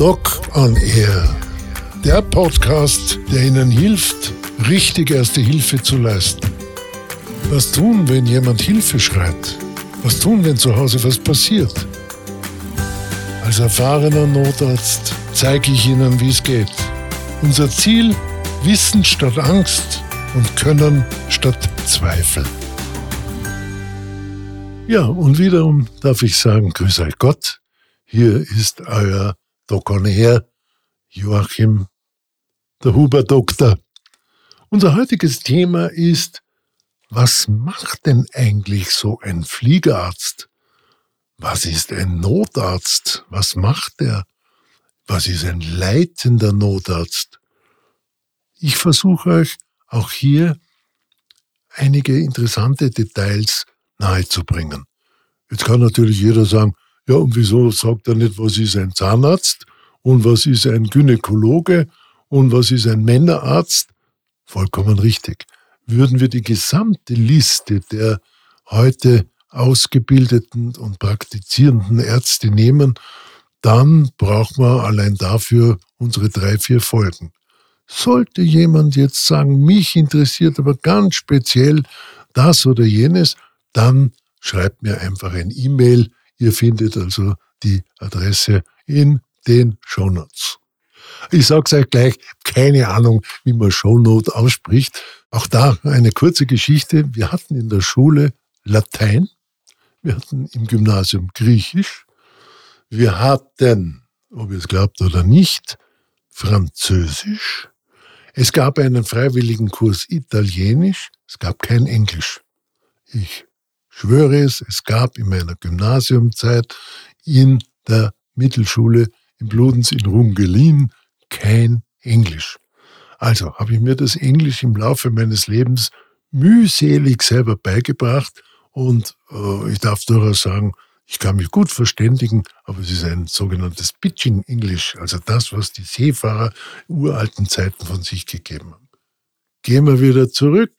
Doc on Air. Der Podcast, der Ihnen hilft, richtig erste Hilfe zu leisten. Was tun, wenn jemand Hilfe schreit? Was tun, wenn zu Hause was passiert? Als erfahrener Notarzt zeige ich Ihnen, wie es geht. Unser Ziel, Wissen statt Angst und Können statt Zweifel. Ja, und wiederum darf ich sagen, grüß euch Gott. Hier ist euer Dokonair Joachim, der Huber-Doktor. Unser heutiges Thema ist, was macht denn eigentlich so ein Fliegerarzt? Was ist ein Notarzt? Was macht er? Was ist ein leitender Notarzt? Ich versuche euch auch hier einige interessante Details nahezubringen. Jetzt kann natürlich jeder sagen, ja, und wieso sagt er nicht, was ist ein Zahnarzt und was ist ein Gynäkologe und was ist ein Männerarzt? Vollkommen richtig. Würden wir die gesamte Liste der heute ausgebildeten und praktizierenden Ärzte nehmen, dann brauchen wir allein dafür unsere drei, vier Folgen. Sollte jemand jetzt sagen, mich interessiert aber ganz speziell das oder jenes, dann schreibt mir einfach ein E-Mail. Ihr findet also die Adresse in den Shownotes. Ich sage es euch gleich, keine Ahnung, wie man Shownote ausspricht. Auch da eine kurze Geschichte. Wir hatten in der Schule Latein, wir hatten im Gymnasium Griechisch, wir hatten, ob ihr es glaubt oder nicht, Französisch, es gab einen freiwilligen Kurs Italienisch, es gab kein Englisch. Ich schwöre es, es gab in meiner Gymnasiumzeit in der Mittelschule in Bludenz in Rungelin kein Englisch. Also habe ich mir das Englisch im Laufe meines Lebens mühselig selber beigebracht und äh, ich darf durchaus sagen, ich kann mich gut verständigen, aber es ist ein sogenanntes Pitching English, also das, was die Seefahrer uralten Zeiten von sich gegeben haben. Gehen wir wieder zurück.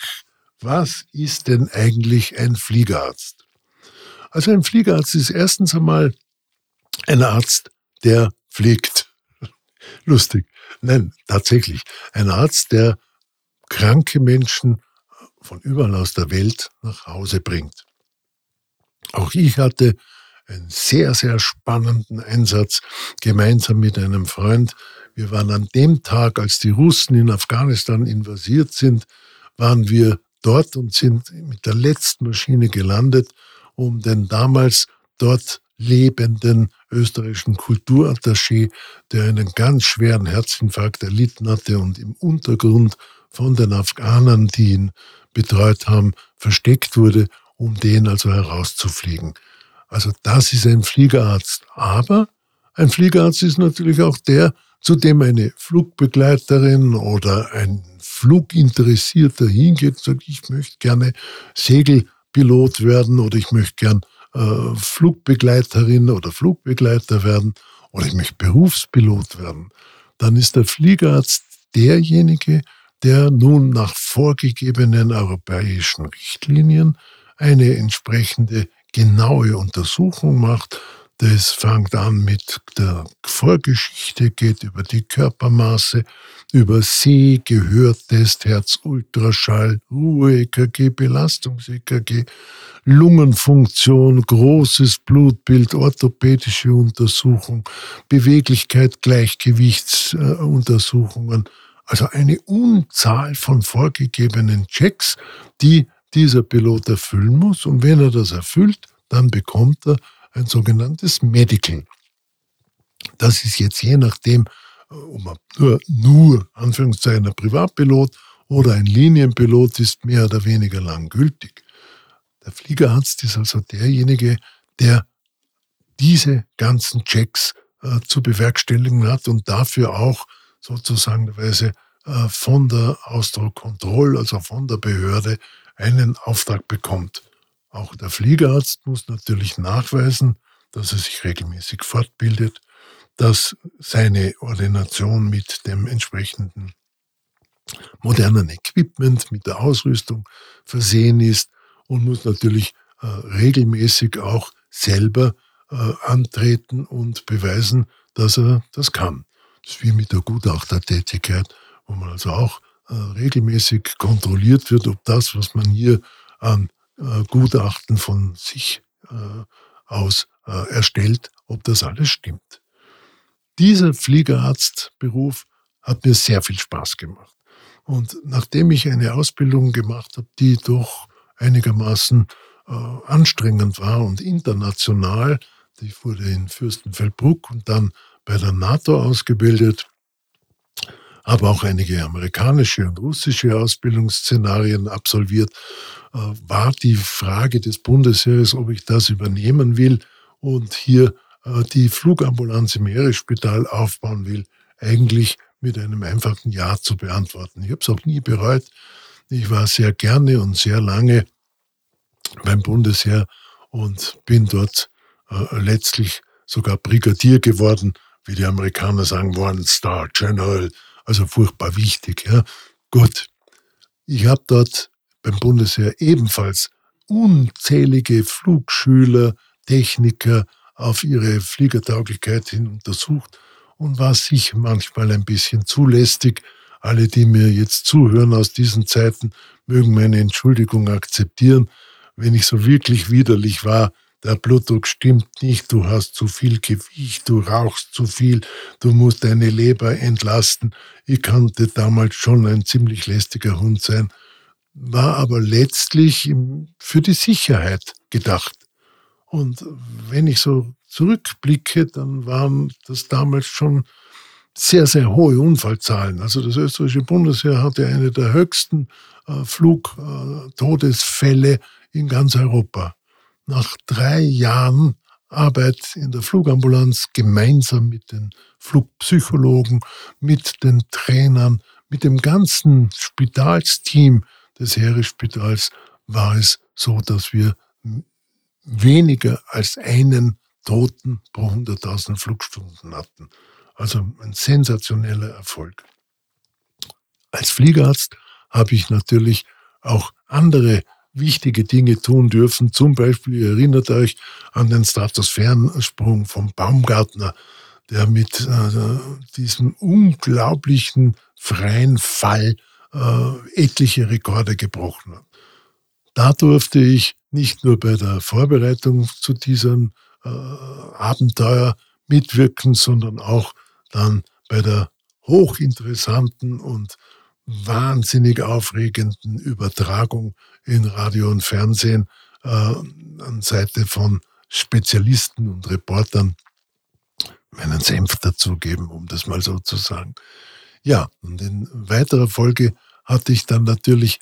Was ist denn eigentlich ein Fliegerarzt? Also ein Fliegerarzt ist erstens einmal ein Arzt, der fliegt. Lustig. Nein, tatsächlich. Ein Arzt, der kranke Menschen von überall aus der Welt nach Hause bringt. Auch ich hatte einen sehr, sehr spannenden Einsatz gemeinsam mit einem Freund. Wir waren an dem Tag, als die Russen in Afghanistan invasiert sind, waren wir dort und sind mit der letzten Maschine gelandet, um den damals dort lebenden österreichischen Kulturattaché, der einen ganz schweren Herzinfarkt erlitten hatte und im Untergrund von den Afghanern, die ihn betreut haben, versteckt wurde, um den also herauszufliegen. Also das ist ein Fliegerarzt. Aber ein Fliegerarzt ist natürlich auch der, zu dem eine Flugbegleiterin oder ein Fluginteressierter hingeht und sagt, ich möchte gerne Segelpilot werden oder ich möchte gern äh, Flugbegleiterin oder Flugbegleiter werden oder ich möchte Berufspilot werden. Dann ist der Fliegerarzt derjenige, der nun nach vorgegebenen europäischen Richtlinien eine entsprechende genaue Untersuchung macht. Das fängt an mit der Vorgeschichte, geht über die Körpermaße, über Seh, Gehörtest, Herz-Ultraschall, Ruhe-EKG, Belastungs-EKG, Lungenfunktion, großes Blutbild, orthopädische Untersuchung, Beweglichkeit, Gleichgewichtsuntersuchungen. Also eine Unzahl von vorgegebenen Checks, die dieser Pilot erfüllen muss. Und wenn er das erfüllt, dann bekommt er ein sogenanntes Medical. Das ist jetzt je nachdem, äh, ob man nur, nur Anführungszeichen, ein Privatpilot oder ein Linienpilot ist, mehr oder weniger lang gültig. Der Fliegerarzt ist also derjenige, der diese ganzen Checks äh, zu bewerkstelligen hat und dafür auch sozusagen äh, von der Ausdruckkontrolle, also von der Behörde, einen Auftrag bekommt. Auch der Fliegerarzt muss natürlich nachweisen, dass er sich regelmäßig fortbildet, dass seine Ordination mit dem entsprechenden modernen Equipment, mit der Ausrüstung versehen ist und muss natürlich äh, regelmäßig auch selber äh, antreten und beweisen, dass er das kann. Das ist wie mit der Gutachtertätigkeit, wo man also auch äh, regelmäßig kontrolliert wird, ob das, was man hier an äh, Gutachten von sich äh, aus äh, erstellt, ob das alles stimmt. Dieser Fliegerarztberuf hat mir sehr viel Spaß gemacht. Und nachdem ich eine Ausbildung gemacht habe, die doch einigermaßen äh, anstrengend war und international, ich wurde in Fürstenfeldbruck und dann bei der NATO ausgebildet, habe auch einige amerikanische und russische Ausbildungsszenarien absolviert, äh, war die Frage des Bundesheeres, ob ich das übernehmen will und hier äh, die Flugambulanz im Heeresspital aufbauen will, eigentlich mit einem einfachen Ja zu beantworten. Ich habe es auch nie bereut. Ich war sehr gerne und sehr lange beim Bundesheer und bin dort äh, letztlich sogar Brigadier geworden, wie die Amerikaner sagen, One Star General, also furchtbar wichtig. Ja. Gut, ich habe dort beim Bundesheer ebenfalls unzählige Flugschüler, Techniker auf ihre Fliegertauglichkeit hin untersucht und war sich manchmal ein bisschen zulästig. Alle, die mir jetzt zuhören aus diesen Zeiten, mögen meine Entschuldigung akzeptieren. Wenn ich so wirklich widerlich war, der Blutdruck stimmt nicht, du hast zu viel Gewicht, du rauchst zu viel, du musst deine Leber entlasten. Ich kannte damals schon ein ziemlich lästiger Hund sein, war aber letztlich für die Sicherheit gedacht. Und wenn ich so zurückblicke, dann waren das damals schon sehr, sehr hohe Unfallzahlen. Also das österreichische Bundesheer hatte eine der höchsten äh, Flugtodesfälle in ganz Europa nach drei Jahren Arbeit in der Flugambulanz gemeinsam mit den Flugpsychologen, mit den Trainern, mit dem ganzen Spitalsteam des Heeresspitals war es so, dass wir weniger als einen Toten pro 100.000 Flugstunden hatten. Also ein sensationeller Erfolg. Als Fliegerarzt habe ich natürlich auch andere wichtige Dinge tun dürfen. Zum Beispiel, ihr erinnert euch an den Stratosphärensprung vom Baumgartner, der mit äh, diesem unglaublichen freien Fall äh, etliche Rekorde gebrochen hat. Da durfte ich nicht nur bei der Vorbereitung zu diesem äh, Abenteuer mitwirken, sondern auch dann bei der hochinteressanten und wahnsinnig aufregenden Übertragung in Radio und Fernsehen äh, an Seite von Spezialisten und Reportern meinen Senf dazugeben, um das mal so zu sagen. Ja, und in weiterer Folge hatte ich dann natürlich,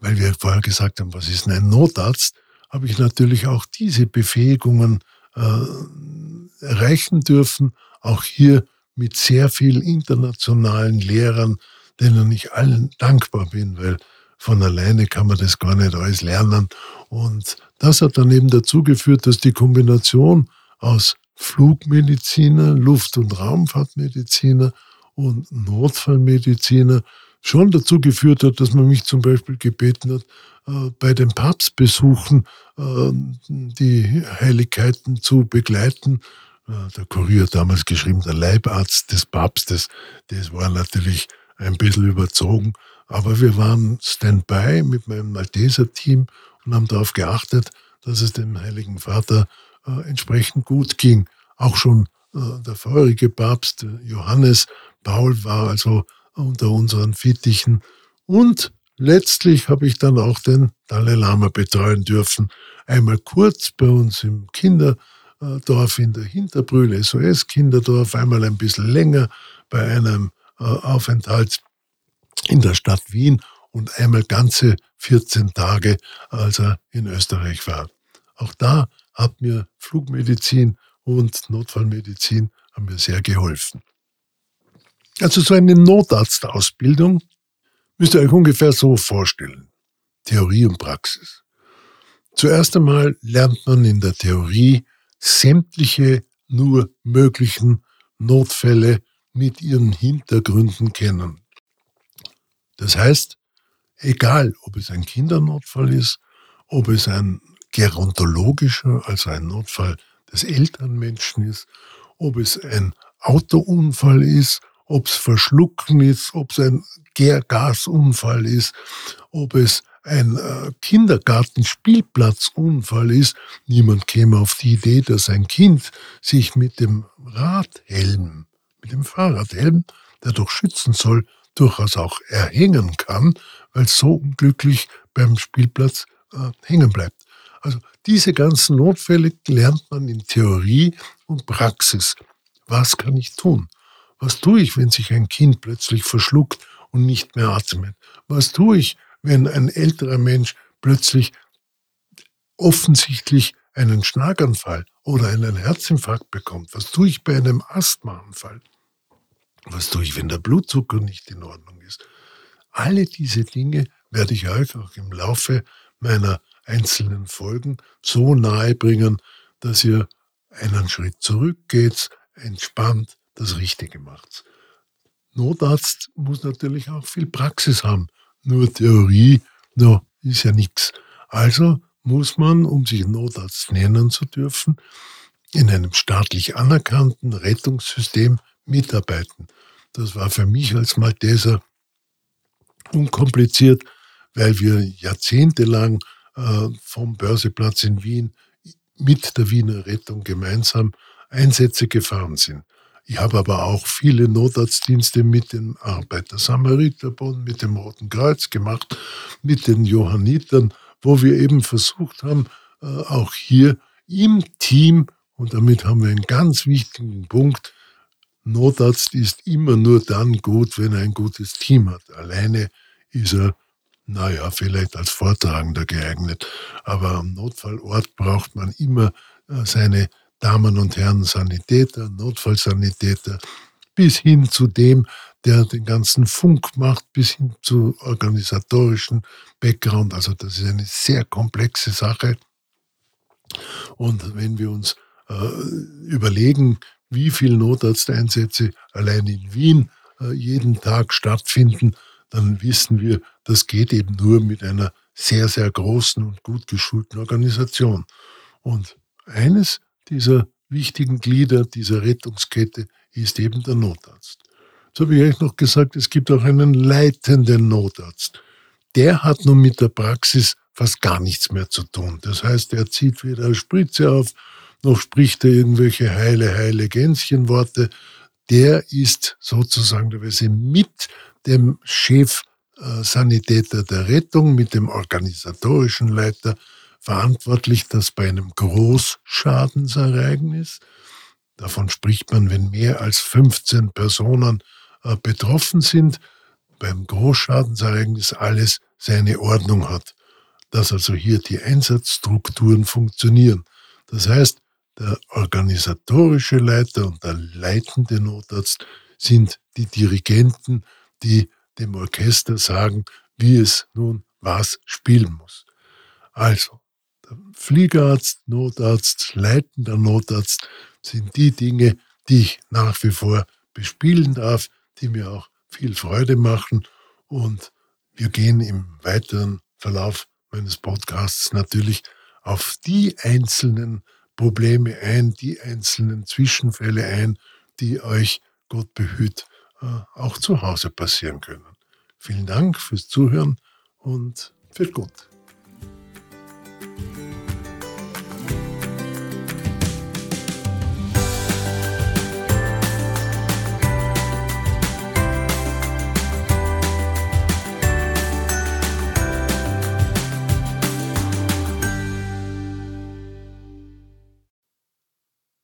weil wir vorher gesagt haben, was ist denn ein Notarzt, habe ich natürlich auch diese Befähigungen äh, erreichen dürfen, auch hier mit sehr vielen internationalen Lehrern, denen ich allen dankbar bin, weil von alleine kann man das gar nicht alles lernen. Und das hat dann eben dazu geführt, dass die Kombination aus Flugmediziner, Luft- und Raumfahrtmediziner und Notfallmediziner schon dazu geführt hat, dass man mich zum Beispiel gebeten hat, äh, bei den Papstbesuchen äh, die Heiligkeiten zu begleiten. Äh, der Kurier hat damals geschrieben, der Leibarzt des Papstes, das war natürlich ein bisschen überzogen, aber wir waren Standby mit meinem Malteser-Team und haben darauf geachtet, dass es dem Heiligen Vater äh, entsprechend gut ging. Auch schon äh, der vorherige Papst äh, Johannes Paul war also unter unseren Fittichen. Und letztlich habe ich dann auch den Dalai Lama betreuen dürfen. Einmal kurz bei uns im Kinderdorf in der Hinterbrühl, SOS Kinderdorf, einmal ein bisschen länger bei einem äh, Aufenthalt in der Stadt Wien und einmal ganze 14 Tage, als er in Österreich war. Auch da hat mir Flugmedizin und Notfallmedizin haben mir sehr geholfen. Also so eine Notarztausbildung müsst ihr euch ungefähr so vorstellen. Theorie und Praxis. Zuerst einmal lernt man in der Theorie sämtliche nur möglichen Notfälle mit ihren Hintergründen kennen. Das heißt, egal ob es ein Kindernotfall ist, ob es ein gerontologischer, also ein Notfall des Elternmenschen ist, ob es ein Autounfall ist, ob es Verschlucken ist, ob es ein Gärgasunfall ist, ob es ein äh, Kindergartenspielplatzunfall ist. Niemand käme auf die Idee, dass ein Kind sich mit dem Radhelm, mit dem Fahrradhelm, der doch schützen soll, durchaus auch erhängen kann, weil es so unglücklich beim Spielplatz äh, hängen bleibt. Also diese ganzen Notfälle lernt man in Theorie und Praxis. Was kann ich tun? Was tue ich, wenn sich ein Kind plötzlich verschluckt und nicht mehr atmet? Was tue ich, wenn ein älterer Mensch plötzlich offensichtlich einen Schlaganfall oder einen Herzinfarkt bekommt? Was tue ich bei einem Asthmaanfall? Was tue ich, wenn der Blutzucker nicht in Ordnung ist? Alle diese Dinge werde ich euch auch im Laufe meiner einzelnen Folgen so nahe bringen, dass ihr einen Schritt zurückgeht, entspannt das Richtige macht. Notarzt muss natürlich auch viel Praxis haben. Nur Theorie, no, ist ja nichts. Also muss man, um sich Notarzt nennen zu dürfen, in einem staatlich anerkannten Rettungssystem mitarbeiten. Das war für mich als Malteser unkompliziert, weil wir jahrzehntelang äh, vom Börseplatz in Wien mit der Wiener Rettung gemeinsam Einsätze gefahren sind. Ich habe aber auch viele Notarztdienste mit dem Arbeiter-Samariterbund, mit dem Roten Kreuz gemacht, mit den Johannitern, wo wir eben versucht haben, äh, auch hier im Team, und damit haben wir einen ganz wichtigen Punkt, Notarzt ist immer nur dann gut, wenn er ein gutes Team hat. Alleine ist er naja, vielleicht als Vortragender geeignet. Aber am Notfallort braucht man immer äh, seine Damen und Herren Sanitäter, Notfallsanitäter, bis hin zu dem, der den ganzen Funk macht, bis hin zu organisatorischen Background. Also das ist eine sehr komplexe Sache. Und wenn wir uns äh, überlegen, wie viele Notarzteinsätze allein in Wien äh, jeden Tag stattfinden, dann wissen wir, das geht eben nur mit einer sehr, sehr großen und gut geschulten Organisation. Und eines dieser wichtigen Glieder dieser Rettungskette ist eben der Notarzt. Jetzt habe ich euch noch gesagt, es gibt auch einen leitenden Notarzt. Der hat nun mit der Praxis fast gar nichts mehr zu tun. Das heißt, er zieht weder Spritze auf, noch spricht er irgendwelche heile, heile Gänschenworte. Der ist sozusagen mit dem Chefsanitäter der Rettung, mit dem organisatorischen Leiter verantwortlich, dass bei einem Großschadensereignis, davon spricht man, wenn mehr als 15 Personen äh, betroffen sind, beim Großschadensereignis alles seine Ordnung hat, dass also hier die Einsatzstrukturen funktionieren. Das heißt, der organisatorische Leiter und der leitende Notarzt sind die Dirigenten die dem Orchester sagen, wie es nun was spielen muss. Also, Fliegerarzt, Notarzt, leitender Notarzt sind die Dinge, die ich nach wie vor bespielen darf, die mir auch viel Freude machen. Und wir gehen im weiteren Verlauf meines Podcasts natürlich auf die einzelnen Probleme ein, die einzelnen Zwischenfälle ein, die euch Gott behüt äh, auch zu Hause passieren können. Vielen Dank fürs Zuhören und viel gut.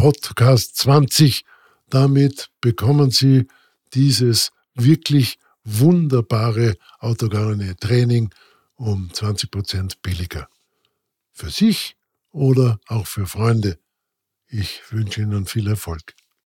Podcast 20 damit bekommen Sie dieses wirklich wunderbare autogarne Training um 20 Prozent billiger. Für sich oder auch für Freunde. Ich wünsche Ihnen viel Erfolg.